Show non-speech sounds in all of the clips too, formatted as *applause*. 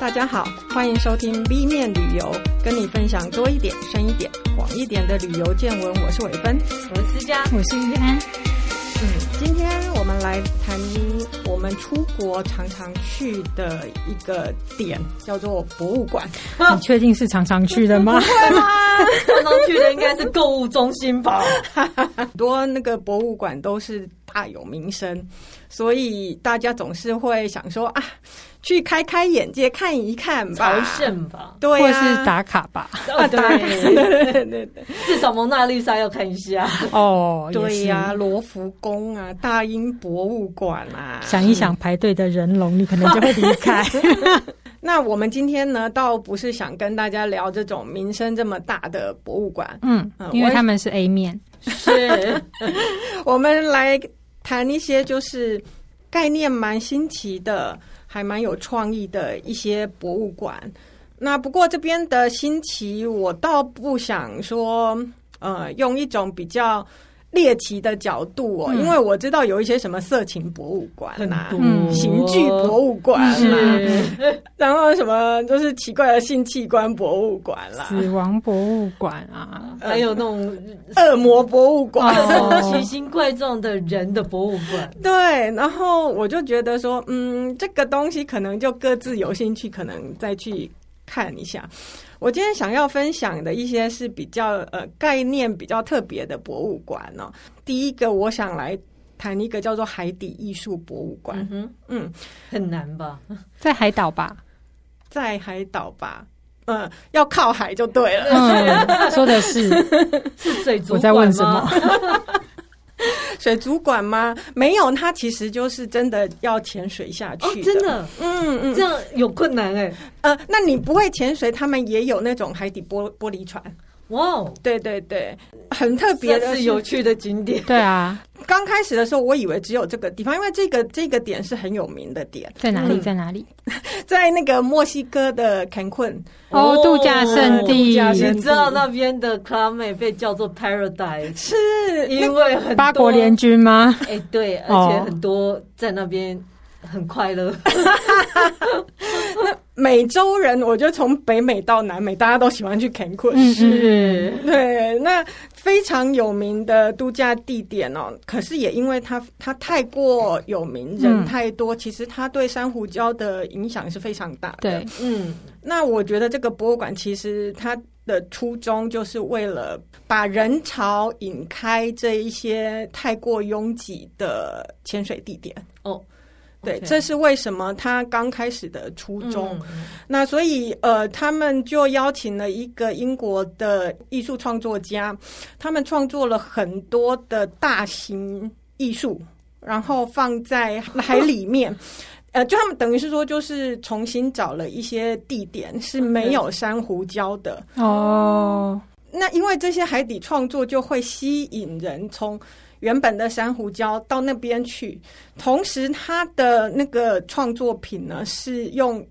大家好，欢迎收听 B 面旅游，跟你分享多一点、深一点、广一点的旅游见闻。我是伟芬，我是思佳，我是玉安。嗯，今天我们来谈我们出国常常去的一个点，叫做博物馆。你确定是常常去的吗？不会吗？*laughs* 常常去的应该是购物中心吧。*laughs* 很多那个博物馆都是大有名声，所以大家总是会想说啊。去开开眼界，看一看吧，朝圣吧，对、啊，或是打卡吧，啊，*laughs* 对。对。对对，至少蒙娜丽莎要看一下。哦，对呀、啊，罗浮宫啊，大英博物馆啊，想一想排队的人龙，你可能就会离开。*laughs* 那我们今天呢，倒不是想跟大家聊这种名声这么大的博物馆，嗯，因为他们是 A 面，是，*laughs* 我们来谈一些就是概念蛮新奇的。还蛮有创意的一些博物馆，那不过这边的新奇，我倒不想说，呃，用一种比较猎奇的角度哦，嗯、因为我知道有一些什么色情博物馆啊，刑具博物馆啊，*laughs* 然后什么就是奇怪的性器官博物馆啦，死亡博物馆啊，还有那种恶魔博物馆，奇形怪状的人的博物馆。*laughs* 对，然后我就觉得说，嗯，这个东西可能就各自有兴趣，可能再去看一下。我今天想要分享的一些是比较呃概念比较特别的博物馆哦。第一个，我想来谈一个叫做海底艺术博物馆。嗯，嗯，很难吧？在海岛吧？在海岛吧？嗯，要靠海就对了。嗯，说的是 *laughs* 是水族馆？我在问什么？*laughs* *laughs* *laughs* 水族馆吗？没有，它其实就是真的要潜水下去。哦，真的，嗯嗯，这样有困难哎。呃，那你不会潜水，他们也有那种海底玻玻璃船。哇哦，对对对，很特别的，是有趣的景点。对啊。刚开始的时候，我以为只有这个地方，因为这个这个点是很有名的点。在哪里？在哪里？*laughs* 在那个墨西哥的 Cancun 哦，度假胜地。你知道那边的 Club 被叫做 Paradise，是因为很多八国联军吗？哎，对，而且很多在那边很快乐。那美洲人，我觉得从北美到南美，大家都喜欢去 Cancun。嗯，是，对，那。非常有名的度假地点哦，可是也因为它它太过有名，人太多，嗯、其实它对珊瑚礁的影响是非常大的。对，嗯，那我觉得这个博物馆其实它的初衷就是为了把人潮引开这一些太过拥挤的潜水地点哦。对.这是为什么他刚开始的初衷。嗯、那所以，呃，他们就邀请了一个英国的艺术创作家，他们创作了很多的大型艺术，然后放在海里面。*laughs* 呃，就他们等于是说，就是重新找了一些地点是没有珊瑚礁的。哦，那因为这些海底创作就会吸引人从。原本的珊瑚礁到那边去，同时它的那个创作品呢是用，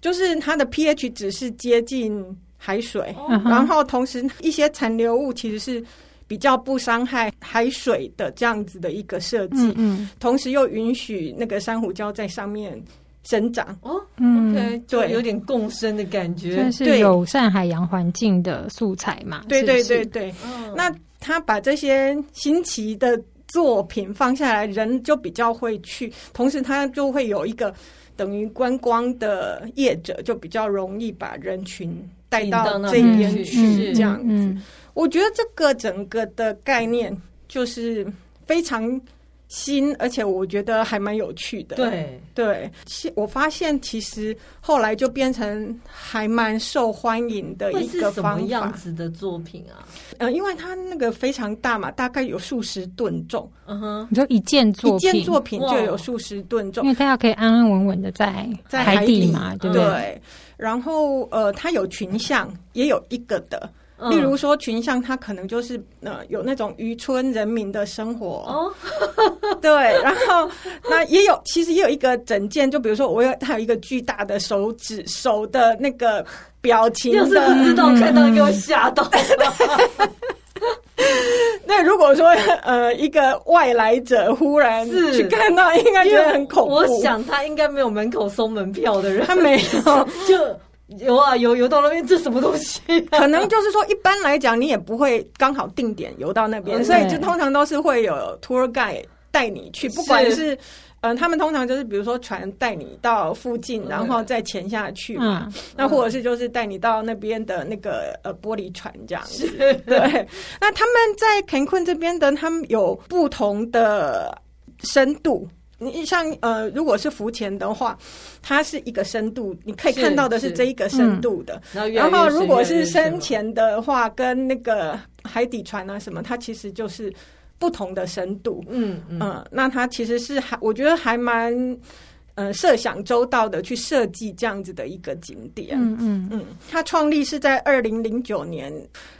就是它的 pH 值是接近海水，哦、然后同时一些残留物其实是比较不伤害海水的这样子的一个设计，嗯，嗯，同时又允许那个珊瑚礁在上面生长。哦，OK，对，有点共生的感觉，是友善海洋环境的素材嘛？对对对对，嗯、那。他把这些新奇的作品放下来，人就比较会去，同时他就会有一个等于观光的业者，就比较容易把人群带到这边去，这样子。我觉得这个整个的概念就是非常。新，而且我觉得还蛮有趣的。对对，我发现其实后来就变成还蛮受欢迎的一个方法。什么样子的作品啊？呃，因为它那个非常大嘛，大概有数十吨重。嗯哼，你说一件作品，一件作品就有数十吨重，因为它要可以安安稳稳的在在海底嘛，对不对？对。然后呃，它有群像，也有一个的。例如说群像，它可能就是呃有那种渔村人民的生活哦，*laughs* 对，然后那也有，其实也有一个整件，就比如说我有它有一个巨大的手指手的那个表情，要是不知道看到给我吓到。*laughs* 那如果说呃一个外来者忽然去看到，应该觉得很恐怖。我想他应该没有门口收门票的人，他没有 *laughs* 就。游啊游，游到那边，这什么东西？*laughs* 可能就是说，一般来讲，你也不会刚好定点游到那边，所以就通常都是会有 tour guide 带你去，不管是嗯，他们通常就是比如说船带你到附近，然后再潜下去嘛，那或者是就是带你到那边的那个呃玻璃船这样子。对，那他们在坎昆这边的，他们有不同的深度。你像呃，如果是浮潜的话，它是一个深度，你可以看到的是这一个深度的。嗯、然后如果是深潜的话，跟那个海底船啊什么，它其实就是不同的深度。嗯嗯、呃，那它其实是还，我觉得还蛮。嗯，设想周到的去设计这样子的一个景点。嗯嗯嗯，它创立是在二零零九年，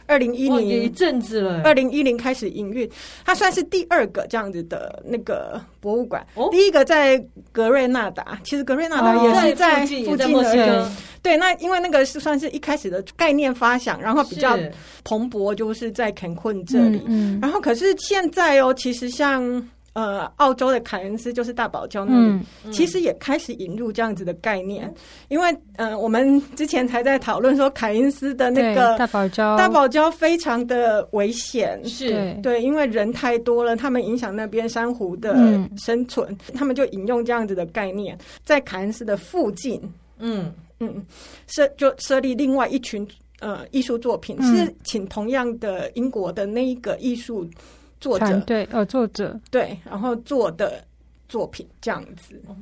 二零一零一阵子了，二零一零开始营运。它算是第二个这样子的那个博物馆。哦，第一个在格瑞纳达，其实格瑞纳达也是在附近的。对，那因为那个是算是一开始的概念发想，然后比较蓬勃，就是在坎昆这里。嗯，然后可是现在哦，其实像。呃，澳洲的凯恩斯就是大堡礁那里，嗯嗯、其实也开始引入这样子的概念，嗯、因为呃，我们之前才在讨论说凯恩斯的那个大堡礁，大堡礁非常的危险，是。对，对，因为人太多了，他们影响那边珊瑚的生存，嗯、他们就引用这样子的概念，在凯恩斯的附近，嗯。嗯，设就设立另外一群呃艺术作品，嗯、是请同样的英国的那一个艺术。作者对，呃，作者对，然后做的作品这样子。哦，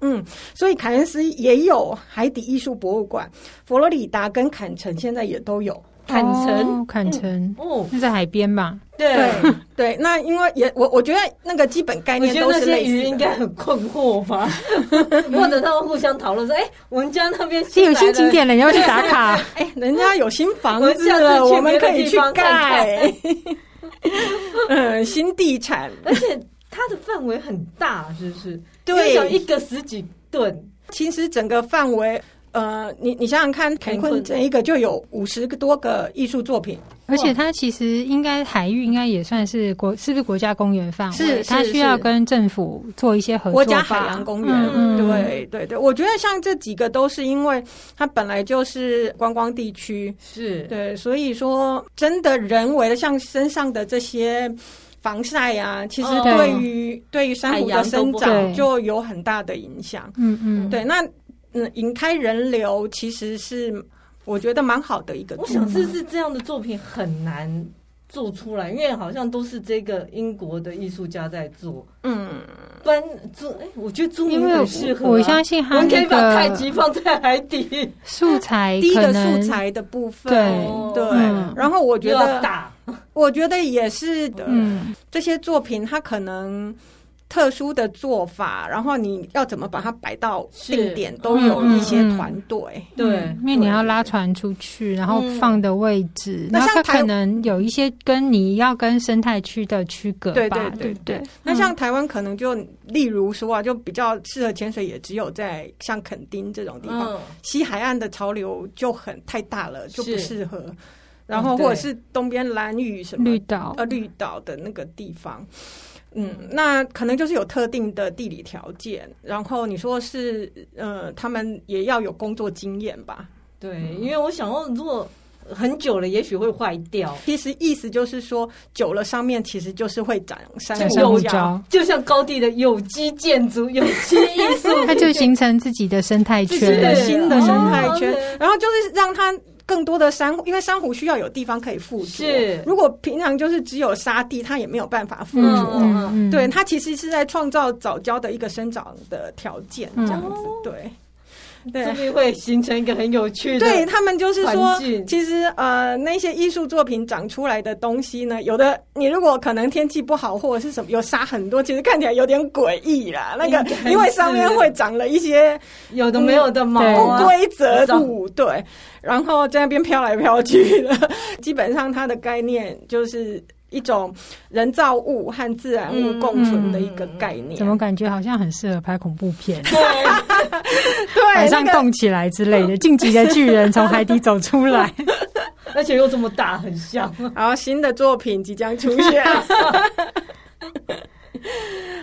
嗯，所以凯恩斯也有海底艺术博物馆，佛罗里达跟坎城现在也都有。坎城，坎城，哦，那在海边吧？对对，那因为也我我觉得那个基本概念都是类似的。那些鱼应该很困惑吧？*laughs* 或者他们互相讨论说：“哎，我们家那边有新景点了，你要去打卡。*laughs* 哎，人家有新房子了，我们可以去盖。” *laughs* 嗯，新地产，而且它的范围很大，是不是？对，有一个十几吨，其实整个范围，呃，你你想想看，坎昆这一个就有五十个多个艺术作品，而且它其实应该海域应该也算是国，是不是国家公园范围？是，它需要跟政府做一些合作。国家海洋公园，嗯、对对对，我觉得像这几个都是因为它本来就是观光地区，是对，所以说真的人为的，像身上的这些。防晒啊，其实对于、哦、对于珊瑚的生长就有很大的影响。嗯嗯，对，那嗯引开人流其实是我觉得蛮好的一个。我想是是这样的作品很难做出来，因为好像都是这个英国的艺术家在做。嗯，搬做哎，我觉得中文很适合、啊。我相信他们可以把太极放在海底素材，第一个素材的部分。对对，嗯、然后我觉得打。我觉得也是的，嗯，这些作品它可能特殊的做法，然后你要怎么把它摆到定点，都有一些团队，对，因为你要拉船出去，然后放的位置，那像可能有一些跟你要跟生态区的区隔吧，对对对对。那像台湾可能就例如说啊，就比较适合潜水，也只有在像垦丁这种地方，西海岸的潮流就很太大了，就不适合。然后或者是东边兰屿什么绿岛。呃绿岛的那个地方，嗯，那可能就是有特定的地理条件。然后你说是呃，他们也要有工作经验吧？对，嗯、因为我想要，如果很久了，也许会坏掉。其实意思就是说，久了上面其实就是会长珊瑚礁，就像高地的有机建筑、有机艺术，它就形成自己的生态圈，新的生态圈。哦、然后就是让它。更多的珊瑚，因为珊瑚需要有地方可以附着。是，如果平常就是只有沙地，它也没有办法附着。嗯、对，它其实是在创造藻礁的一个生长的条件，这样子。嗯、对。对，说不定会形成一个很有趣的。对，他们就是说，其实呃，那些艺术作品长出来的东西呢，有的你如果可能天气不好或者是什么有沙很多，其实看起来有点诡异啦。那个因为上面会长了一些有的没有的毛不规则物，对，然后在那边飘来飘去的。*laughs* 基本上它的概念就是。一种人造物和自然物共存的一个概念，怎么感觉好像很适合拍恐怖片？对，*laughs* 对，海上动起来之类的，*laughs* 进击的巨人从海底走出来。*laughs* 而且又这么大，很像。然后新的作品即将出现。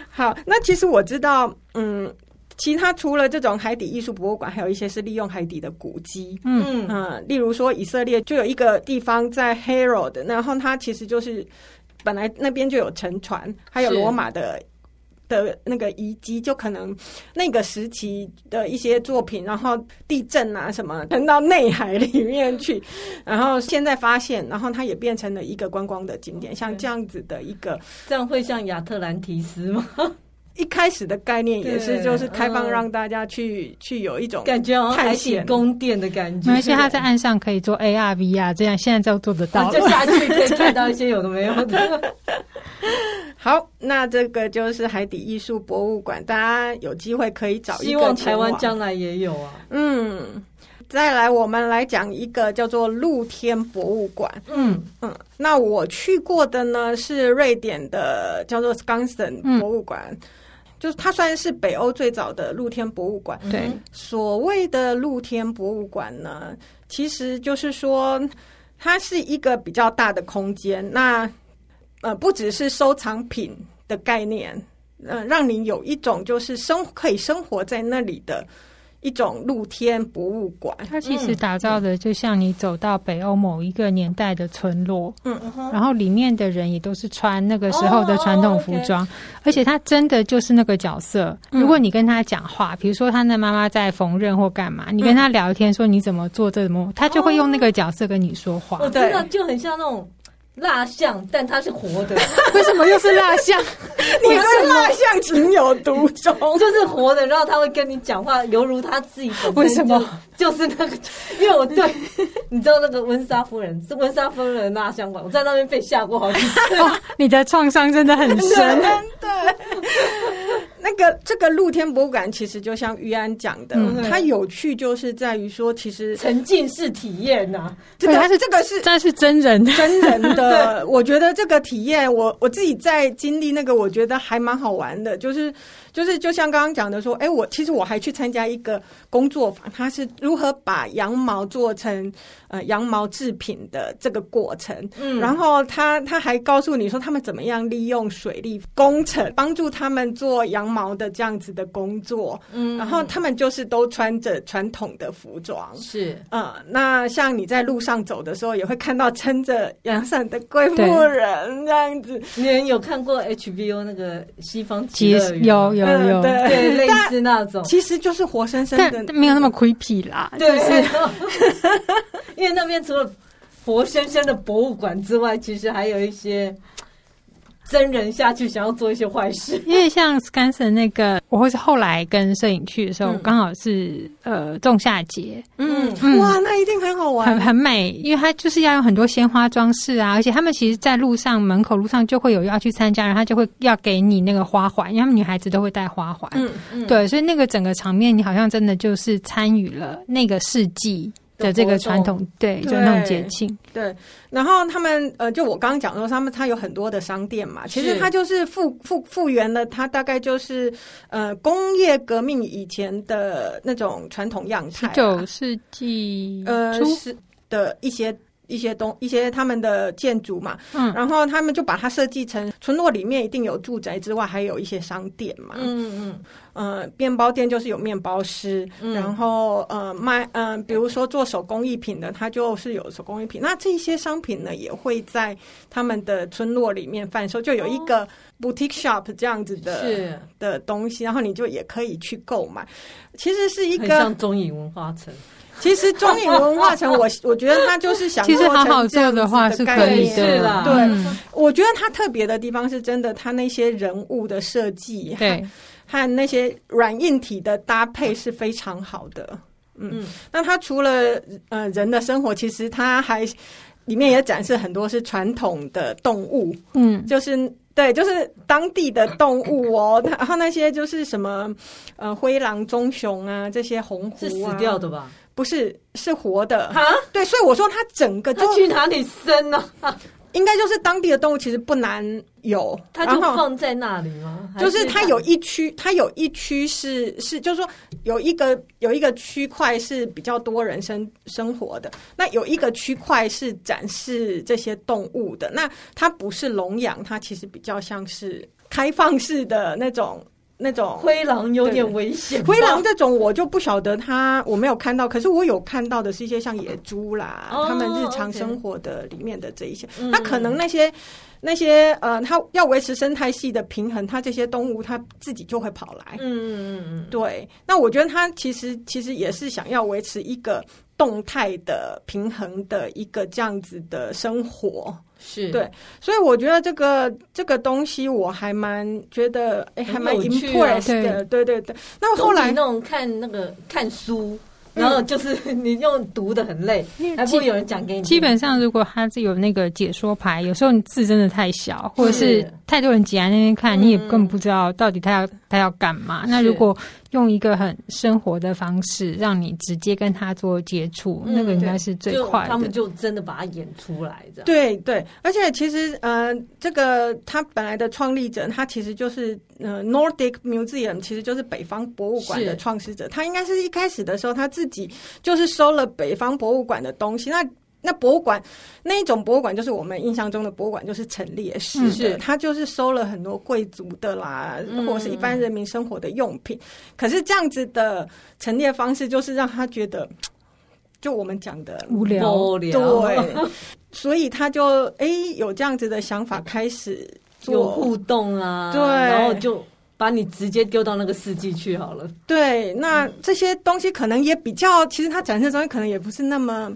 好，那其实我知道，嗯，其他除了这种海底艺术博物馆，还有一些是利用海底的古迹。嗯嗯，例如说以色列就有一个地方在 Herod，然后它其实就是本来那边就有沉船，还有罗马的。的那个遗迹，就可能那个时期的一些作品，然后地震啊什么沉到内海里面去，*laughs* 然后现在发现，然后它也变成了一个观光的景点，像这样子的一个，这样会像亚特兰提斯吗？一开始的概念也是，就是开放让大家去、嗯、去有一种感觉，探险宫殿的感觉。而且他在岸上可以做 AR、VR，这样现在就做得到了，*laughs* 就下去可以看到一些有的没有的。*laughs* 好，那这个就是海底艺术博物馆，大家有机会可以找一个。希望台湾将来也有啊。嗯，再来，我们来讲一个叫做露天博物馆。嗯嗯，那我去过的呢是瑞典的叫做 Skansen 博物馆，嗯、就是它算是北欧最早的露天博物馆。对，所谓的露天博物馆呢，其实就是说它是一个比较大的空间。那呃，不只是收藏品的概念，嗯、呃，让你有一种就是生可以生活在那里的一种露天博物馆。它其实打造的就像你走到北欧某一个年代的村落，嗯，然后里面的人也都是穿那个时候的传统服装，而且他真的就是那个角色。如果你跟他讲话，比如说他的妈妈在缝纫或干嘛，你跟他聊天说你怎么做这么，他就会用那个角色跟你说话。我真的就很像那种。蜡像，但它是活的。*laughs* 为什么又是蜡像？*laughs* 你对蜡像情有独钟，就是活的，然后他会跟你讲话，犹如他自己本身。为什么？就是那个，因为我对，你知道那个温莎夫人是温莎夫人的蜡像馆，我在那边被吓过好几次。*laughs* 哦，你的创伤真的很深。对。那个这个露天博物馆其实就像玉安讲的，嗯、它有趣就是在于说，其实沉浸式体验呐、啊，这个它是这个是但是真人真人的。*laughs* 我觉得这个体验，我我自己在经历那个，我觉得还蛮好玩的，就是。就是就像刚刚讲的说，哎，我其实我还去参加一个工作坊，它是如何把羊毛做成呃羊毛制品的这个过程。嗯，然后他他还告诉你说，他们怎么样利用水利工程帮助他们做羊毛的这样子的工作。嗯，然后他们就是都穿着传统的服装。是，嗯，那像你在路上走的时候，也会看到撑着阳伞的贵妇人这样子。你有看过 HBO 那个西方极乐园？有有。嗯，对，对，类似那种，其实就是活生生的，没有那么 creepy 啦。对，*laughs* 因为那边除了活生生的博物馆之外，其实还有一些。真人下去想要做一些坏事，因为像 Scanson 那个，我会是后来跟摄影去的时候，刚、嗯、好是呃仲夏节，嗯，嗯。哇，那一定很好玩，很很美，因为它就是要用很多鲜花装饰啊，而且他们其实，在路上门口路上就会有要去参加，然后他就会要给你那个花环，因为他们女孩子都会戴花环，嗯嗯，对，所以那个整个场面，你好像真的就是参与了那个世纪。的这个传统，对，就那种节庆，对。然后他们呃，就我刚刚讲说，他们他有很多的商店嘛，其实他就是复复复原了，他大概就是呃工业革命以前的那种传统样态，十九世纪呃是的一些。一些东一些他们的建筑嘛，嗯，然后他们就把它设计成村落里面一定有住宅之外，还有一些商店嘛，嗯嗯。呃，面包店就是有面包师，嗯、然后呃卖嗯、呃，比如说做手工艺品的，他就是有手工艺品。那这些商品呢，也会在他们的村落里面贩售，就有一个 boutique shop 这样子的是。的东西，然后你就也可以去购买。其实是一个像中影文化城。其实中影文化城，我 *laughs* 我觉得他就是想做成这样子的概念，是啦。对，我觉得他特别的地方是真的，他那些人物的设计，对，*laughs* 和那些软硬体的搭配是非常好的。嗯，那他除了呃人的生活，其实他还里面也展示很多是传统的动物，嗯，就是对，就是当地的动物哦。*laughs* 然后那些就是什么呃灰狼、棕熊啊，这些红狐啊，是死掉的吧？不是，是活的啊！对，所以我说它整个就去哪里生呢？*laughs* 应该就是当地的动物，其实不难有，它就放在那里吗？就是它有一区，它有一区是是，就是说有一个有一个区块是比较多人生生活的，那有一个区块是展示这些动物的。那它不是笼养，它其实比较像是开放式的那种。那种灰狼有点危险。灰狼这种我就不晓得它，我没有看到。可是我有看到的是一些像野猪啦，他、哦、们日常生活的里面的这一些。那、哦 okay、可能那些那些呃，它要维持生态系的平衡，它这些动物它自己就会跑来。嗯嗯嗯，对。那我觉得它其实其实也是想要维持一个动态的平衡的一个这样子的生活。是对，所以我觉得这个这个东西我还蛮觉得哎、欸，还蛮 impressed 的，对对对。那后来那种看那个看书。然后就是 *laughs* 你用读的很累，还不会有人讲给你。基本上，如果他是有那个解说牌，有时候你字真的太小，或者是太多人挤在那边看，你也根本不知道到底他要他要干嘛。那如果用一个很生活的方式，让你直接跟他做接触，那个应该是最快的。他们就真的把它演出来的。对对，而且其实呃，这个他本来的创立者，他其实就是。呃，Nordic Museum 其实就是北方博物馆的创始者，他应该是一开始的时候他自己就是收了北方博物馆的东西。那那博物馆那一种博物馆，就是我们印象中的博物馆，就是陈列室的，是他就是收了很多贵族的啦，或者是一般人民生活的用品。嗯、可是这样子的陈列方式，就是让他觉得，*tsk* 就我们讲的无聊，对，所以他就哎、欸、有这样子的想法开始。有互动啊，对，然后就把你直接丢到那个世纪去好了。对，那这些东西可能也比较，其实它展示的东西可能也不是那么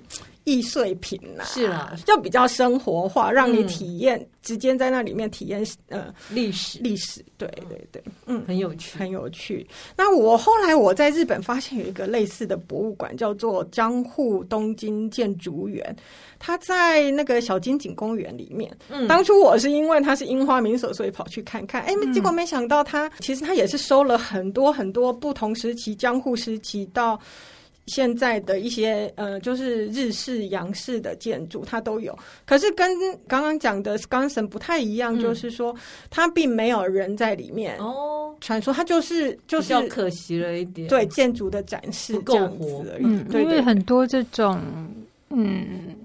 易碎品呐，是啦，就比较生活化，让你体验。直接在那里面体验呃历史历史，对对对，嗯，很有趣，很有趣。那我后来我在日本发现有一个类似的博物馆，叫做江户东京建筑园，它在那个小金井公园里面。嗯，当初我是因为它是樱花名所，所以跑去看看。哎、结果没想到它其实它也是收了很多很多不同时期江户时期到。现在的一些呃，就是日式、洋式的建筑，它都有。可是跟刚刚讲的 Skansen 不太一样，嗯、就是说它并没有人在里面哦。传说它就是就是比较可惜了一点，对建筑的展示不够活而已。嗯，对因为很多这种嗯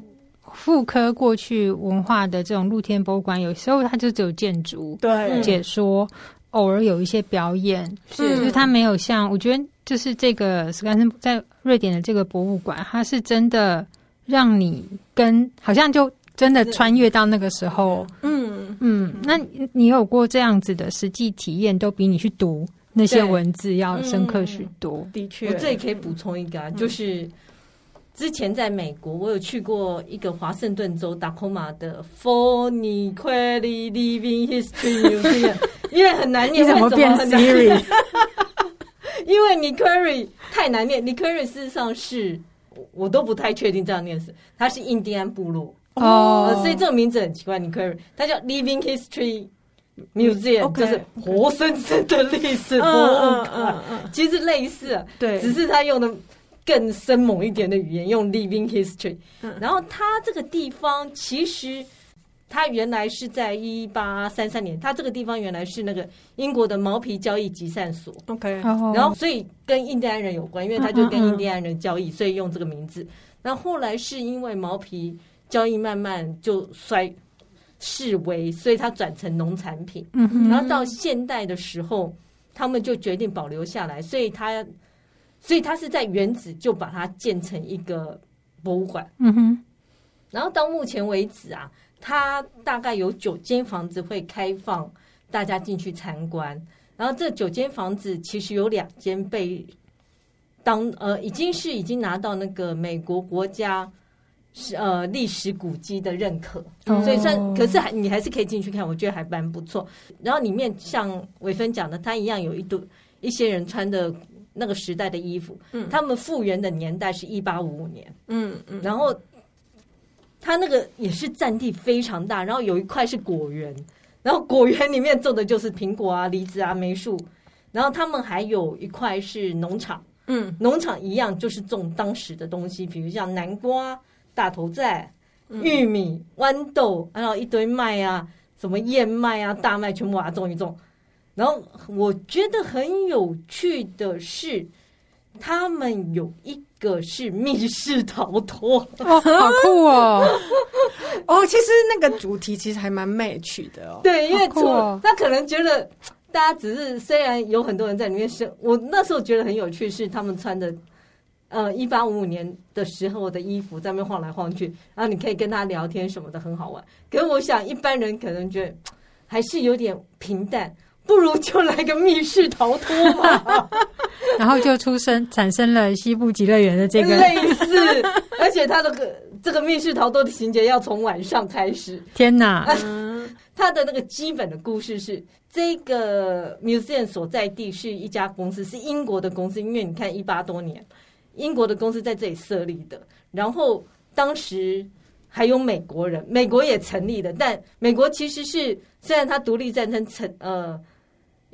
复刻过去文化的这种露天博物馆，有时候它就只有建筑对解说。偶尔有一些表演，是。就是它没有像我觉得，就是这个斯甘森在瑞典的这个博物馆，它是真的让你跟好像就真的穿越到那个时候，嗯。嗯，那你有过这样子的实际体验，都比你去读那些文字要深刻许多。的确，我这里可以补充一个，就是。之前在美国，我有去过一个华盛顿州达科马的 Forney-Query Living History Museum，*laughs* 因为很难念，怎么变 Siri？*laughs* 因为你 Query 太难念，你 Query 事实上是我都不太确定这样念是，它是印第安部落哦、oh. 呃，所以这个名字很奇怪。你 Query 它叫 Living History Museum. 就是活生生的历史博物馆，其实类似，对，只是他用的。更生猛一点的语言，用 living history。然后它这个地方其实，它原来是在一八三三年，它这个地方原来是那个英国的毛皮交易集散所。OK，然后所以跟印第安人有关，因为它就跟印第安人交易，所以用这个名字。然后后来是因为毛皮交易慢慢就衰式微，所以它转成农产品。然后到现代的时候，他们就决定保留下来，所以它。所以它是在原址就把它建成一个博物馆，嗯哼。然后到目前为止啊，它大概有九间房子会开放大家进去参观。然后这九间房子其实有两间被当呃已经是已经拿到那个美国国家是呃历史古迹的认可，所以算可是还你还是可以进去看，我觉得还蛮不错。然后里面像伟芬讲的，它一样有一堆一些人穿的。那个时代的衣服，嗯，他们复原的年代是一八五五年，嗯嗯，然后他那个也是占地非常大，然后有一块是果园，然后果园里面种的就是苹果啊、梨子啊、梅树，然后他们还有一块是农场，嗯，农场一样就是种当时的东西，比如像南瓜、大头菜、玉米、豌豆，然后一堆麦啊。什么燕麦啊、大麦全部把它种一种。然后我觉得很有趣的是，他们有一个是密室逃脱，哦，好酷哦！*laughs* 哦，其实那个主题其实还蛮 match 的哦。对，因为他可能觉得大家只是虽然有很多人在里面生，我那时候觉得很有趣是他们穿的呃一八五五年的时候的衣服在那边晃来晃去，然后你可以跟他聊天什么的，很好玩。可是我想一般人可能觉得还是有点平淡。不如就来个密室逃脱吧，*laughs* 然后就出生产生了西部极乐园的这个类似，而且他的个这个密室逃脱的情节要从晚上开始。天哪！他的那个基本的故事是，这个 museum 所在地是一家公司，是英国的公司，因为你看一八多年，英国的公司在这里设立的，然后当时还有美国人，美国也成立的，但美国其实是虽然它独立战争成呃。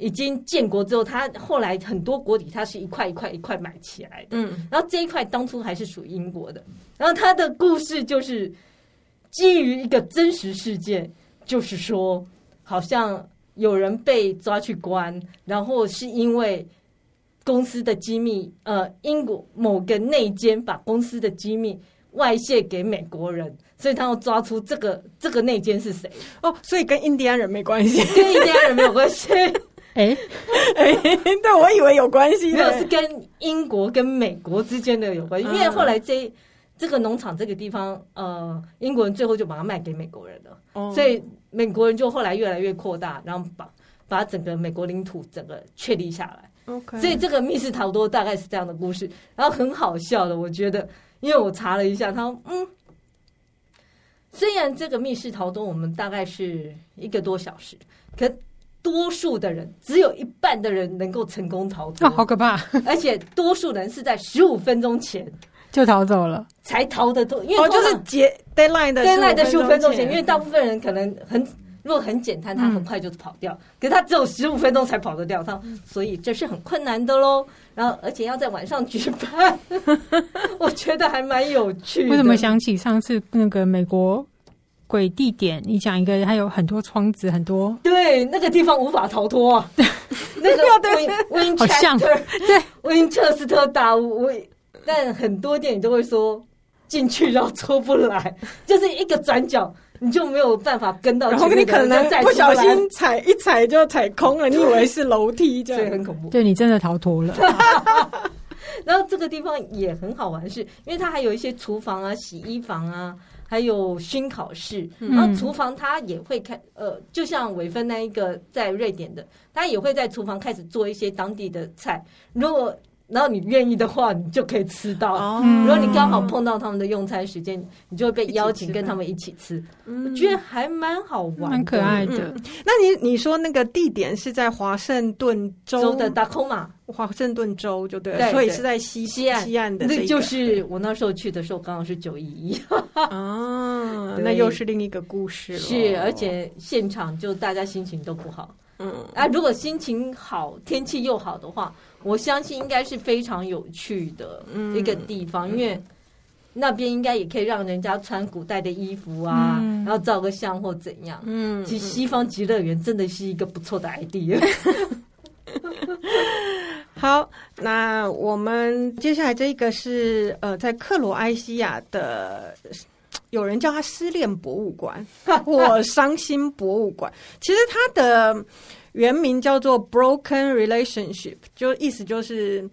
已经建国之后，他后来很多国体，它是一块一块一块买起来的。嗯，然后这一块当初还是属于英国的。然后他的故事就是基于一个真实事件，就是说，好像有人被抓去关，然后是因为公司的机密，呃，英国某个内奸把公司的机密外泄给美国人，所以他要抓出这个这个内奸是谁。哦，所以跟印第安人没关系，*laughs* 跟印第安人没有关系。哎，哎，*laughs* 对，我以为有关系，没有，是跟英国跟美国之间的有关系。因为后来这这个农场这个地方，呃，英国人最后就把它卖给美国人了，哦、所以美国人就后来越来越扩大，然后把把整个美国领土整个确立下来。Okay 所以这个密室逃脱大概是这样的故事，然后很好笑的，我觉得，因为我查了一下，他说，嗯，虽然这个密室逃脱我们大概是一个多小时，可。多数的人只有一半的人能够成功逃脱，哦，好可怕！而且多数人是在十五分钟前就逃走了，才逃得多。因为哦，就是结 deadline 的 deadline 的十五分钟前，因为大部分人可能很如果很简单，他很快就跑掉，嗯、可是他只有十五分钟才跑得掉，他所以这是很困难的喽。然后而且要在晚上举办，*laughs* 我觉得还蛮有趣的。为什么想起上次那个美国？鬼地点，你讲一个，还有很多窗子，很多对那个地方无法逃脱啊。*laughs* 那个对好像对温彻斯特大屋，但很多电影都会说进去然后出不来，就是一个转角你就没有办法跟到，然后你可能不小心踩一踩就踩空了，你以为是楼梯，这样，很恐怖。对，你真的逃脱了。*laughs* *laughs* 然后这个地方也很好玩，是因为它还有一些厨房啊、洗衣房啊。还有熏烤室，然后厨房他也会开，呃，就像伟芬那一个在瑞典的，他也会在厨房开始做一些当地的菜。如果然后你愿意的话，你就可以吃到。哦、如果你刚好碰到他们的用餐时间，你就会被邀请跟他们一起吃。起吃我觉得还蛮好玩，蛮可爱的。嗯、那你你说那个地点是在华盛顿州的达科马，华盛顿州就对了，对，所以是在西西岸西岸的、这个。那就是我那时候去的时候，刚好是九一一。哦，*laughs* 对那又是另一个故事了。是，而且现场就大家心情都不好。嗯啊，如果心情好，天气又好的话。我相信应该是非常有趣的一个地方，嗯、因为那边应该也可以让人家穿古代的衣服啊，嗯、然后照个相或怎样。嗯，其实西方极乐园真的是一个不错的 idea。*laughs* 好，那我们接下来这一个是呃，在克罗埃西亚的，有人叫它失恋博物馆或伤心博物馆。其实它的。原名叫做 Broken Relationship，就意思就是，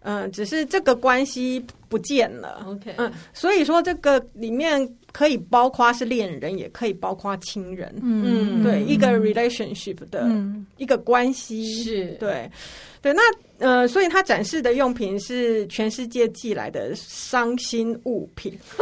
嗯、只是这个关系不见了。OK，嗯，所以说这个里面可以包括是恋人，也可以包括亲人。嗯，对，一个 relationship 的一个关系是，对。对，那呃，所以他展示的用品是全世界寄来的伤心物品，*laughs*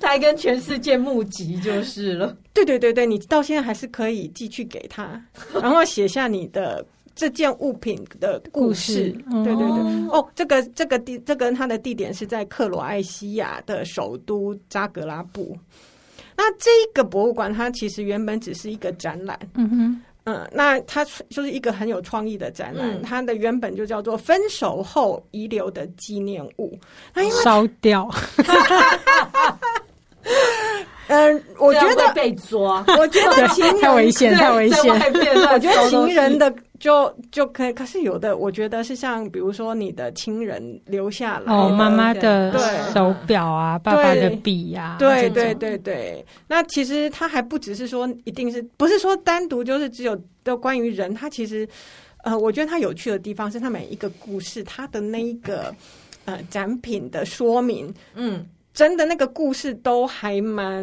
他还跟全世界募集就是了。对对对对，你到现在还是可以寄去给他，然后写下你的这件物品的故事。故事对对对，哦，哦，这个这个地，这个它的地点是在克罗埃西亚的首都扎格拉布。那这个博物馆它其实原本只是一个展览。嗯哼。嗯，那它就是一个很有创意的展览，嗯、它的原本就叫做“分手后遗留的纪念物”，那因为烧掉。*laughs* 嗯，我觉得被抓，我觉得情人太危险，太危险。我觉得情人的就就可以，可是有的，我觉得是像比如说你的亲人留下来哦，妈妈的手表啊，爸爸的笔啊，对对对对。那其实他还不只是说，一定是不是说单独就是只有的关于人，他其实呃，我觉得他有趣的地方是他每一个故事，他的那一个呃展品的说明，嗯。真的那个故事都还蛮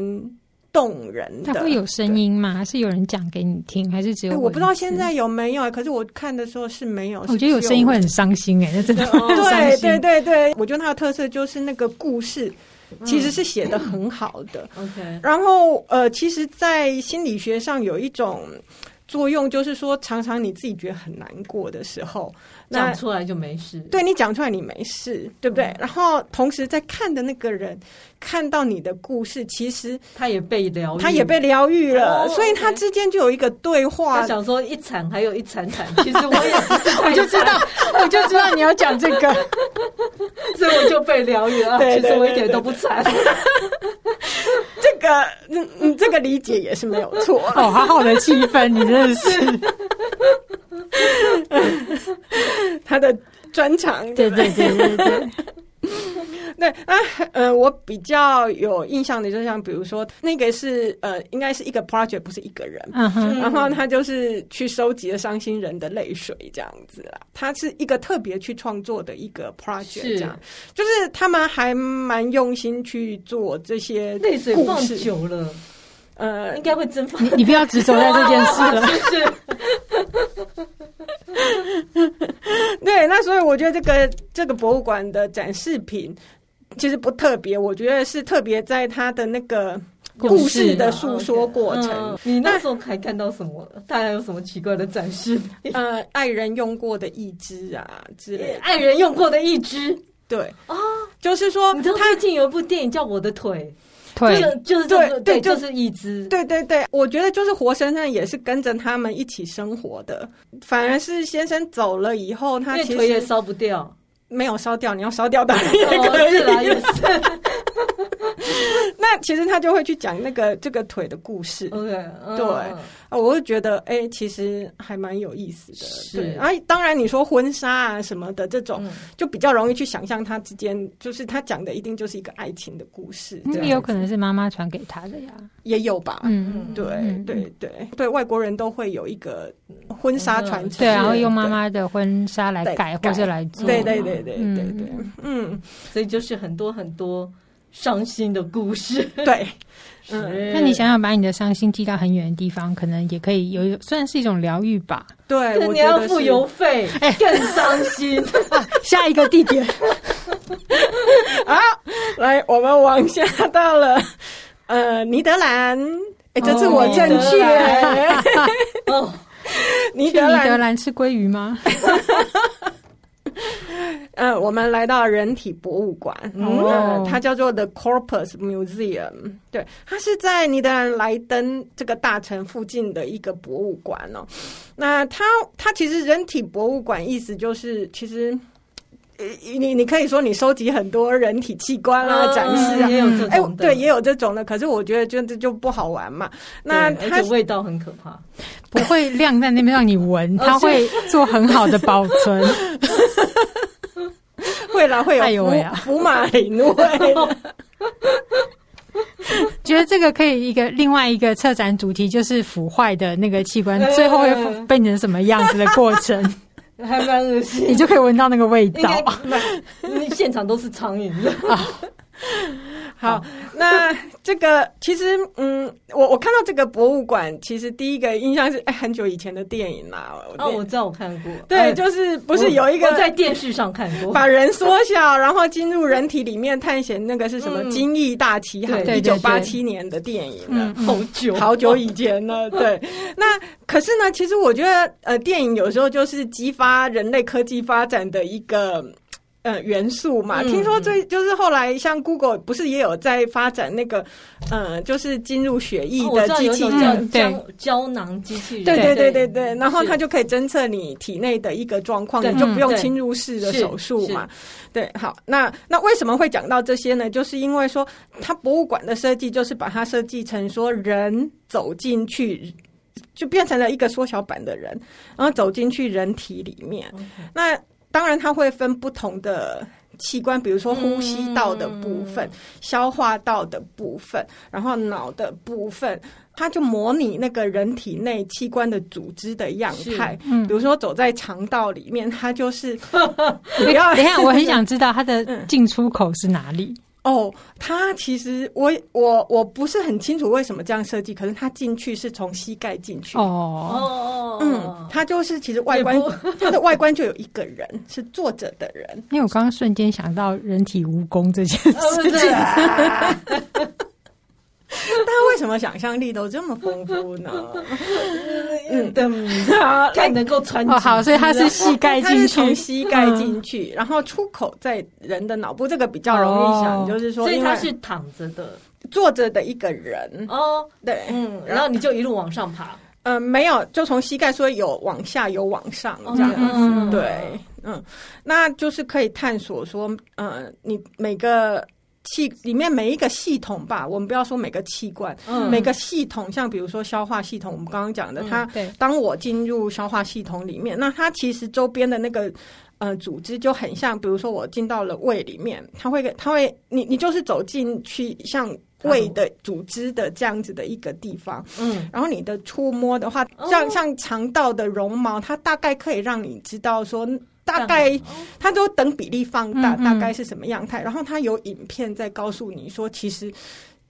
动人的。它会有声音吗？还是有人讲给你听？还是只有、欸？我不知道现在有没有。可是我看的时候是没有。我觉得有声音会很伤心哎，*laughs* 那真的。*laughs* 对对对对，我觉得它的特色就是那个故事其实是写的很好的。OK、嗯。然后呃，其实，在心理学上有一种作用，就是说，常常你自己觉得很难过的时候。讲出来就没事，对，你讲出来你没事，对不对？嗯、然后同时在看的那个人看到你的故事，其实他也被疗愈，他也被疗愈了，哦、所以他之间就有一个对话。他想说一惨还有一惨惨，*laughs* 其实我也我就知道，我就知道你要讲这个，*laughs* 所以我就被疗愈了。对，其实我一点都不惨。*laughs* 这个嗯嗯，这个理解也是没有错。哦，好好的气氛，你真的是。*laughs* 他的专长，对对对对对，对啊，*laughs* 呃，我比较有印象的，就像比如说，那个是呃，应该是一个 project，不是一个人，嗯哼，然后他就是去收集了伤心人的泪水，这样子啦。他是一个特别去创作的一个 project，这样，就是他们还蛮用心去做这些泪水放久了。呃，应该会蒸发。你你不要执着在这件事了。*laughs* *laughs* 对，那所以我觉得这个这个博物馆的展示品其实不特别，我觉得是特别在它的那个故事的诉说过程。嗯、你那时候还看到什么？大家有什么奇怪的展示品？*laughs* 呃，爱人用过的义肢啊之类的，爱人用过的义肢。对啊，就是说，你知道最近有一部电影叫《我的腿》。对，就是对对，就是一只，对对对，我觉得就是活生生也是跟着他们一起生活的，反而是先生走了以后，他其实腿也烧不掉，没有烧掉，你要烧掉当然也可以。啦，也是。*laughs* *laughs* 那其实他就会去讲那个这个腿的故事，OK，对啊，我会觉得哎，其实还蛮有意思的。是，啊，当然你说婚纱啊什么的这种，就比较容易去想象他之间，就是他讲的一定就是一个爱情的故事，也有可能是妈妈传给他的呀，也有吧。嗯，对对对对，外国人都会有一个婚纱传承，对，然后用妈妈的婚纱来改或者来做，对对对对对对，嗯，所以就是很多很多。伤心的故事，*laughs* 对，嗯，那你想想，把你的伤心寄到很远的地方，可能也可以有，算是一种疗愈吧。对，你要付邮费，哎，更伤心。*laughs* 下一个地点，*laughs* 好，来，我们往下到了，呃，尼德兰，哎，这次我正确。哦，尼德兰，尼德兰吃鲑鱼吗？*laughs* 呃，我们来到人体博物馆，它叫做 The Corpus Museum，对，它是在尼德兰莱登这个大城附近的一个博物馆哦。那它它其实人体博物馆意思就是，其实。你你可以说你收集很多人体器官啊，展示啊，也有这种的，对，也有这种的。可是我觉得就这就不好玩嘛。那它味道很可怕，不会晾在那边让你闻，它会做很好的保存。*laughs* 会啦，会有福马林味。*laughs* 觉得这个可以一个另外一个策展主题就是腐坏的那个器官，最后会变成什么样子的过程。还蛮恶心，你就可以闻到那个味道。你现场都是苍蝇。好，那这个其实，嗯，我我看到这个博物馆，其实第一个印象是，哎，很久以前的电影啦。哦，我知道，我看过。对，就是不是有一个在电视上看过，把人缩小，然后进入人体里面探险，那个是什么《惊异大奇航》？一九八七年的电影了，好久好久以前了。*laughs* 对，那可是呢，其实我觉得，呃，电影有时候就是激发人类科技发展的一个。呃元素嘛。嗯、听说最就是后来像 Google 不是也有在发展那个呃，就是进入血液的机器人，胶胶囊机器人，对对对对对，然后它就可以侦测你体内的一个状况，你就不用侵入式的手术嘛。对，好，那那为什么会讲到这些呢？就是因为说，它博物馆的设计就是把它设计成说，人走进去就变成了一个缩小版的人，然后走进去人体里面。那当然，它会分不同的器官，比如说呼吸道的部分、嗯、消化道的部分，然后脑的部分。它就模拟那个人体内器官的组织的样态，嗯，比如说走在肠道里面，它就是 *laughs* 不要。等一下，我很想 *laughs* 知道它的进出口是哪里。哦，他其实我我我不是很清楚为什么这样设计，可是他进去是从膝盖进去。哦，嗯，他就是其实外观，*laughs* 他的外观就有一个人是坐着的人。因为我刚刚瞬间想到人体蜈蚣这件事情。哦 *laughs* 大家为什么想象力都这么丰富呢？*laughs* 嗯，太能够穿哦，好，所以它是膝盖进去，从膝盖进去，然后出口在人的脑部，这个比较容易想，就是说，所以他是躺着的，坐着的一个人。哦，对，嗯，然后你就一路往上爬，嗯，没有，就从膝盖说有往下有往上这样子，对，嗯，那就是可以探索说，嗯，你每个。器里面每一个系统吧，我们不要说每个器官，嗯、每个系统，像比如说消化系统，我们刚刚讲的，它当我进入消化系统里面，那它其实周边的那个呃组织就很像，比如说我进到了胃里面，它会它会你你就是走进去像胃的组织的这样子的一个地方，嗯，然后你的触摸的话，像、哦、像肠道的绒毛，它大概可以让你知道说。大概，他都等比例放大，大概是什么样态？然后他有影片在告诉你说，其实，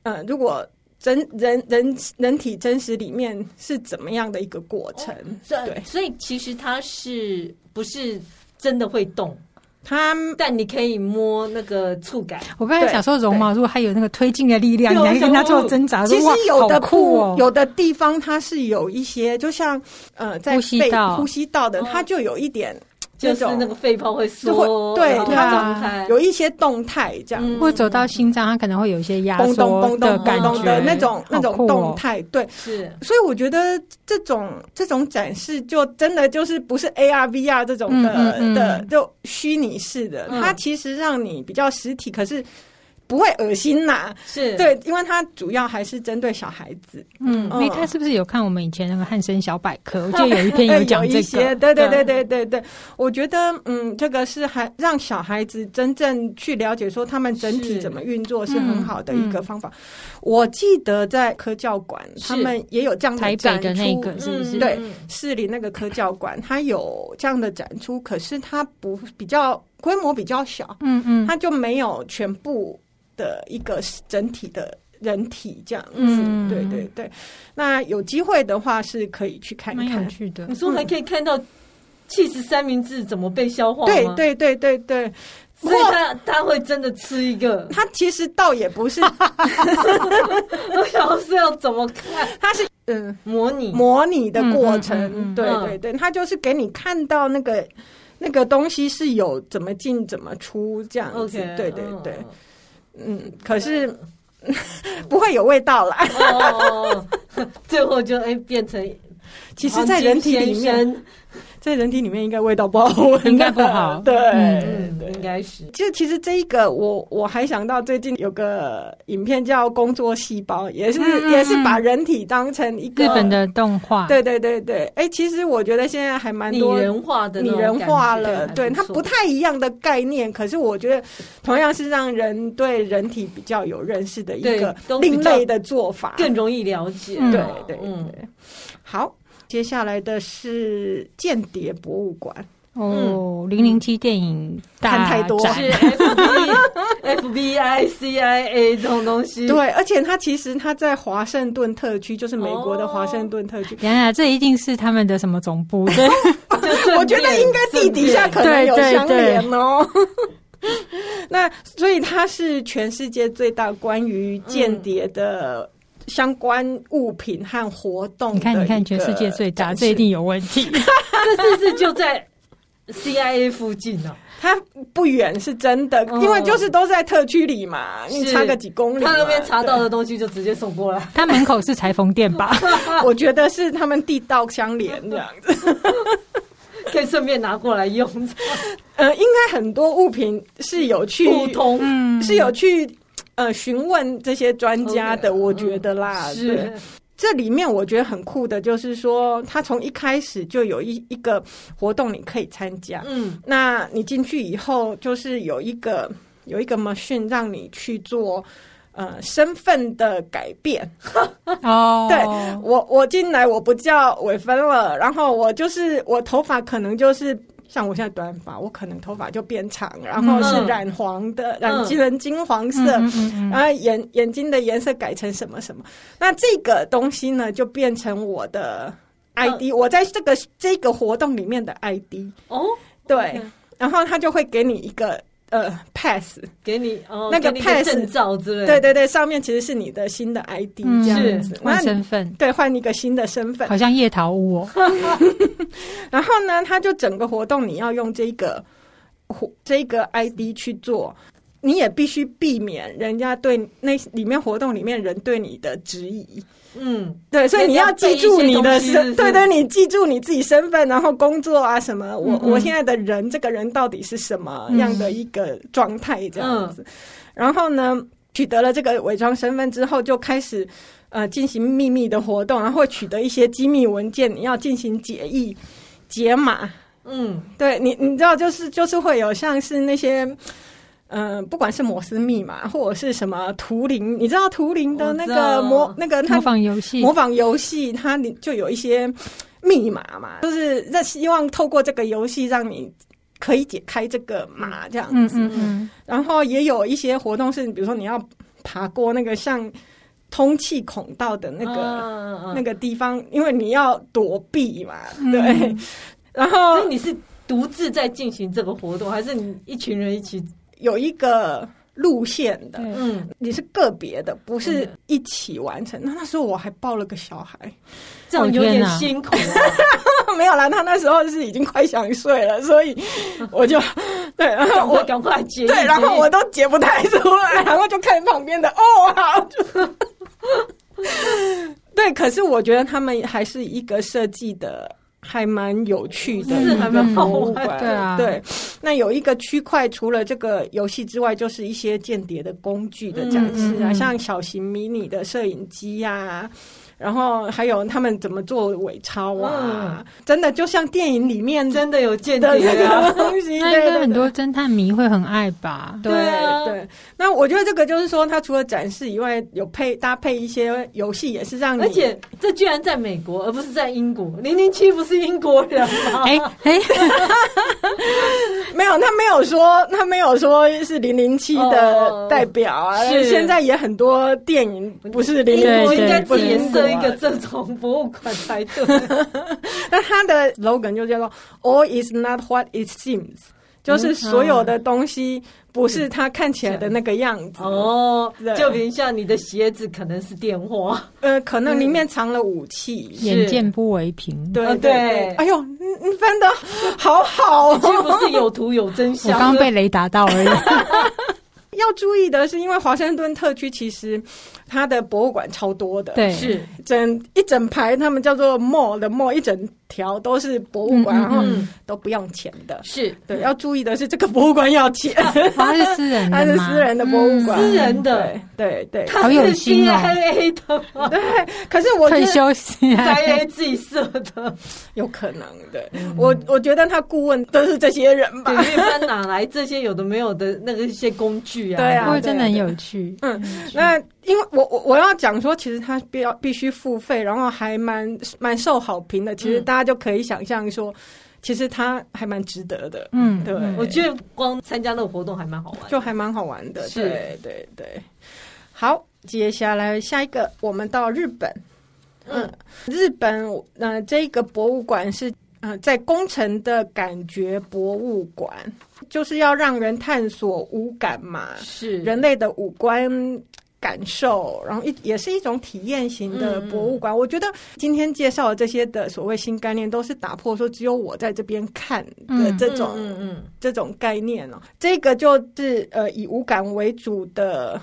呃，如果真人人人体真实里面是怎么样的一个过程？对，所以其实它是不是真的会动？它，但你可以摸那个触感。我刚才想说绒毛，如果它有那个推进的力量，你还跟它做挣扎。其实有的部，有的地方它是有一些，就像呃，在呼吸道呼吸道的，它就有一点。就是那个肺泡会缩，对它有一些动态这样。或走到心脏，它可能会有一些压缩的感觉的那种那种动态。对，是。所以我觉得这种这种展示，就真的就是不是 AR、VR 这种的的，就虚拟式的。它其实让你比较实体，可是。不会恶心呐，是对，因为它主要还是针对小孩子。嗯，你，他是不是有看我们以前那个汉森小百科？*laughs* 我记得有一篇有讲这些。对对对对对对，我觉得嗯，这个是还让小孩子真正去了解说他们整体怎么运作是很好的一个方法。我记得在科教馆，他们也有这样的展出，台北的那个是不是？对，市里那个科教馆，它有这样的展出，可是它不比较规模比较小，嗯嗯，它就没有全部。的一个整体的人体这样子，嗯、对对对。那有机会的话是可以去看看去的。你说还可以看到气死三明治怎么被消化？对对对对对。所以他他会真的吃一个？他其实倒也不是。我想是要怎么看？他是嗯模拟模拟的过程。嗯嗯嗯、对对对，他就是给你看到那个那个东西是有怎么进怎么出这样子。Okay, 对对对。嗯，可是 *laughs* 不会有味道了。*laughs* 哦，最后就哎变成，其实，在人体里面。在人体里面应该味道不好闻，应该不好。*laughs* 对，嗯，应该是。就其实这一个，我我还想到最近有个影片叫《工作细胞》，也是也是把人体当成一个日本的动画。对对对对，哎，其实我觉得现在还蛮多拟人化的，拟人化了。对，它不太一样的概念，可是我觉得同样是让人对人体比较有认识的一个另类的做法，更容易了解。对对对，好。接下来的是间谍博物馆哦，零零七电影看太多是 FBI、CIA 这种东西。对，而且它其实它在华盛顿特区，就是美国的华盛顿特区。呀呀，这一定是他们的什么总部？*laughs* 对，我觉得应该地底下可能有相连哦。*laughs* 那所以它是全世界最大关于间谍的。相关物品和活动，你看，你看，全世界最大，这一定有问题。*laughs* 这是不是就在 CIA 附近呢、啊？它不远，是真的，哦、因为就是都在特区里嘛，你差个几公里，他那边查到的东西就直接送过来。他门口是裁缝店吧？*laughs* 我觉得是他们地道相连这样子，*laughs* 可以顺便拿过来用。呃，应该很多物品是有去互通，嗯，是有去呃询问这些专家的，okay, 我觉得啦，嗯、是这里面我觉得很酷的，就是说，他从一开始就有一一个活动你可以参加。嗯，那你进去以后，就是有一个有一个 machine 让你去做呃身份的改变。*laughs* 哦，对我我进来我不叫伟芬了，然后我就是我头发可能就是。像我现在短发，我可能头发就变长，然后是染黄的，嗯、染成金黄色，然后眼眼睛的颜色改成什么什么。那这个东西呢，就变成我的 ID，、嗯、我在这个这个活动里面的 ID。哦，对.然后他就会给你一个。呃，pass 给你哦，那个 pass 证照之类的，对对对，上面其实是你的新的 ID 这样子，换身份，对，换一个新的身份，好像夜桃屋哦。*laughs* 然后呢，他就整个活动你要用这个活这个 ID 去做，你也必须避免人家对那里面活动里面人对你的质疑。嗯，对，所以你要记住你的身，对对，你记住你自己身份，然后工作啊什么，我我现在的人，这个人到底是什么样的一个状态这样子，然后呢，取得了这个伪装身份之后，就开始呃进行秘密的活动，然后会取得一些机密文件，你要进行解译、解码。嗯，对你，你知道，就是就是会有像是那些。嗯、呃，不管是摩斯密码或者是什么图灵，你知道图灵的那个模那个模仿游戏，模仿游戏它就有一些密码嘛，就是在希望透过这个游戏让你可以解开这个码这样子。嗯嗯嗯。然后也有一些活动是，比如说你要爬过那个像通气孔道的那个、嗯、那个地方，因为你要躲避嘛，对。嗯、然后，所以你是独自在进行这个活动，还是你一群人一起？有一个路线的，嗯，你是个别的，不是一起完成。那、嗯、那时候我还抱了个小孩，这样有点辛苦、啊。*laughs* 没有啦，他那时候是已经快想睡了，所以 *laughs* 我就对，然后我赶快解，对，然后我都解不太出来，*laughs* 然后就看旁边的，哦，好，就对。可是我觉得他们还是一个设计的。还蛮有趣的，是还蛮博物馆，对啊，对。那有一个区块，除了这个游戏之外，就是一些间谍的工具的展示啊，嗯嗯嗯，像小型迷你的摄影机呀、啊。然后还有他们怎么做伪钞啊？真的就像电影里面真的有间谍的东西，*laughs* 那应该很多侦探迷会很爱吧？对对。那我觉得这个就是说，它除了展示以外，有配搭配一些游戏，也是让你。而且这居然在美国，而不是在英国。零零七不是英国人吗？哎哎，没有，他没有说，他没有说是零零七的代表啊。是现在也很多电影不是零零七，应该不颜色。一个这种博物馆才对。*laughs* 那它的 slogan 就叫做 “All is not what it seems”，就是所有的东西不是它看起来的那个样子。哦，就比如像你的鞋子可能是电话，呃，可能里面藏了武器。眼见不为凭。对对。哎呦，你翻的好好，已经不是有图有真相。我刚被雷打到而已。*laughs* 要注意的是，因为华盛顿特区其实它的博物馆超多的，对，是整一整排，他们叫做 mall 的 mall 一整。条都是博物馆，然后都不用钱的。是。对，要注意的是，这个博物馆要钱，它是私人的，它是私人的博物馆，私人的，对对，好有心啊。对，可是我退休 CIA 自己设的，有可能的。我我觉得他顾问都是这些人吧？对，他哪来这些有的没有的那个一些工具啊？*laughs* 对啊，会真的很有趣。嗯，那因为我我我要讲说，其实他必要必须付费，然后还蛮蛮受好评的。其实大。家就可以想象说，其实他还蛮值得的。嗯，对，我觉得光参加那个活动还蛮好玩，就还蛮好玩的。是对对对。好，接下来下一个，我们到日本。嗯，日本呃，这个博物馆是呃，在工程的感觉博物馆，就是要让人探索五感嘛，是人类的五官。感受，然后一也是一种体验型的博物馆。嗯、我觉得今天介绍的这些的所谓新概念，都是打破说只有我在这边看的这种嗯，嗯，嗯，嗯这种概念哦。这个就是呃以无感为主的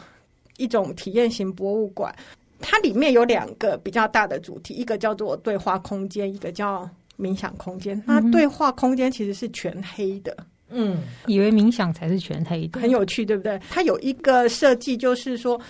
一种体验型博物馆，它里面有两个比较大的主题，一个叫做对话空间，一个叫冥想空间。那对话空间其实是全黑的。嗯，以为冥想才是全黑的，很有趣，对不对？它有一个设计，就是说，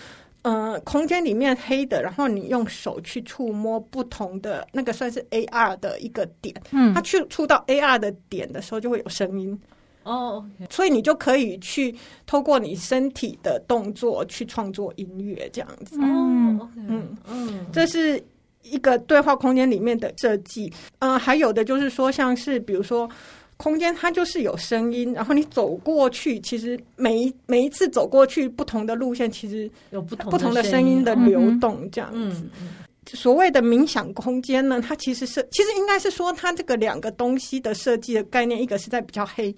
呃，空间里面黑的，然后你用手去触摸不同的那个，算是 AR 的一个点。嗯，它去触到 AR 的点的时候，就会有声音。哦，okay. 所以你就可以去透过你身体的动作去创作音乐，这样子。嗯嗯嗯，这是一个对话空间里面的设计。嗯、呃，还有的就是说，像是比如说。空间它就是有声音，然后你走过去，其实每一每一次走过去不同的路线，其实有不同不同的声音的流动，这样子。嗯嗯、所谓的冥想空间呢，它其实是其实应该是说，它这个两个东西的设计的概念，一个是在比较黑，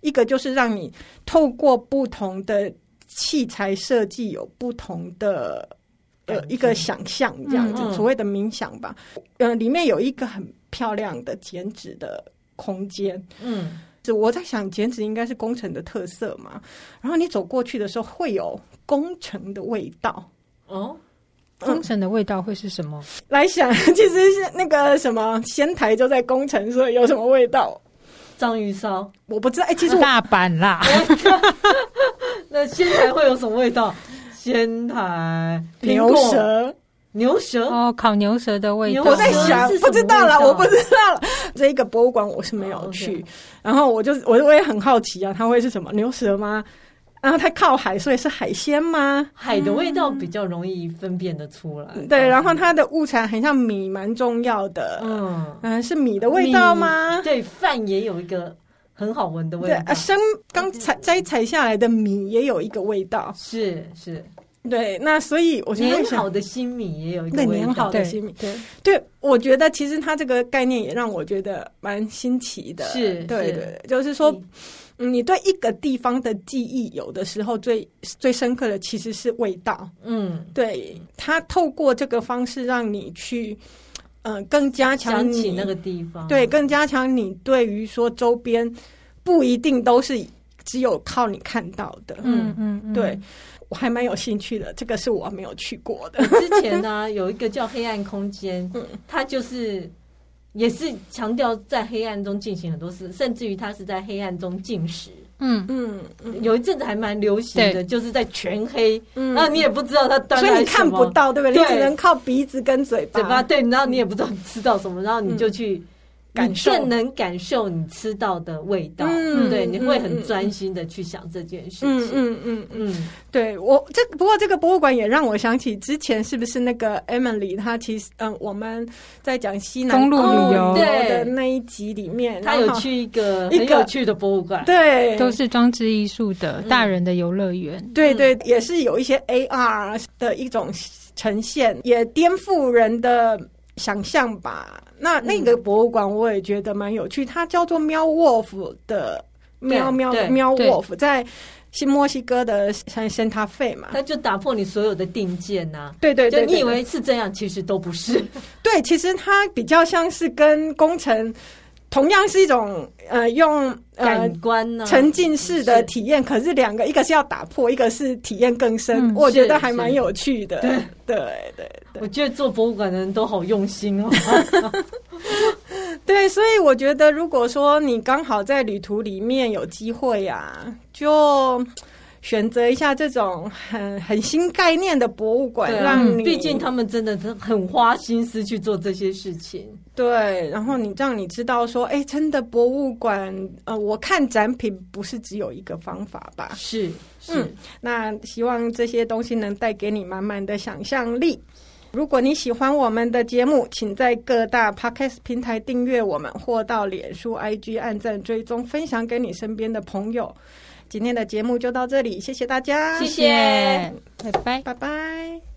一个就是让你透过不同的器材设计，有不同的呃一个想象，这样子。嗯嗯、所谓的冥想吧，呃，里面有一个很漂亮的剪纸的。空间，嗯，就我在想，剪纸应该是工程的特色嘛。然后你走过去的时候，会有工程的味道。哦，工程的味道会是什么？嗯、来想，其实是那个什么仙台就在工程，所以有什么味道？章鱼烧？我不知道。哎、欸，其实大阪啦。*laughs* 那仙台会有什么味道？仙台 *laughs* 牛舌。牛舌哦，烤牛舌的味道。我在想，不知道了，我不知道了。*laughs* 这一个博物馆我是没有去，然后我就我我也很好奇啊，它会是什么牛舌吗？然后它靠海，所以是海鲜吗？海的味道比较容易分辨得出来。对，然后它的物产很像米，蛮重要的。嗯嗯，是米的味道吗？对，饭也有一个很好闻的味道。对，生刚采摘采下来的米也有一个味道。是是。*laughs* 对，那所以我觉得粘好的新米也有一个味道。粘好的新米，对对，我觉得其实它这个概念也让我觉得蛮新奇的。是，对对，就是说，嗯，你对一个地方的记忆，有的时候最最深刻的其实是味道。嗯，对，它透过这个方式让你去，嗯，更加强你那个地方，对，更加强你对于说周边不一定都是只有靠你看到的。嗯嗯，对。我还蛮有兴趣的，这个是我没有去过的。之前呢、啊，*laughs* 有一个叫黑暗空间，嗯，它就是也是强调在黑暗中进行很多事，甚至于它是在黑暗中进食。嗯嗯，有一阵子还蛮流行的，就是在全黑，嗯，那你也不知道它端，所以你看不到，对不对？对，你只能靠鼻子跟嘴巴，嘴巴对，然后你也不知道你吃到什么，然后你就去。感受。更能感受你吃到的味道，嗯，对，你会很专心的去想这件事情，嗯嗯嗯，对我这不过这个博物馆也让我想起之前是不是那个 Emily，她其实嗯我们在讲西南公路旅游。的那一集里面，她有去一个很有趣的博物馆，对，都是装置艺术的大人的游乐园，对对，也是有一些 AR 的一种呈现，也颠覆人的。想象吧，那那个博物馆我也觉得蛮有趣，嗯、它叫做喵 Wolf 的喵喵喵 Wolf，在新墨西哥的像圣塔费嘛，那就打破你所有的定见呐、啊，对对对，就你以为是这样，其实都不是，对，其实它比较像是跟工程。同样是一种呃用呃感官呢沉浸式的体验，可是两个一个是要打破，一个是体验更深，我觉得还蛮有趣的。*laughs* 对对对，我觉得做博物馆的人都好用心哦。*laughs* 对，所以我觉得如果说你刚好在旅途里面有机会呀，就。选择一下这种很很新概念的博物馆，让你毕竟他们真的是很花心思去做这些事情。对，然后你让你知道说，哎，真的博物馆，呃，我看展品不是只有一个方法吧？是是，嗯，那希望这些东西能带给你满满的想象力。如果你喜欢我们的节目，请在各大 Podcast 平台订阅我们，或到脸书 IG 按赞追踪，分享给你身边的朋友。今天的节目就到这里，谢谢大家，谢谢，拜拜，拜拜。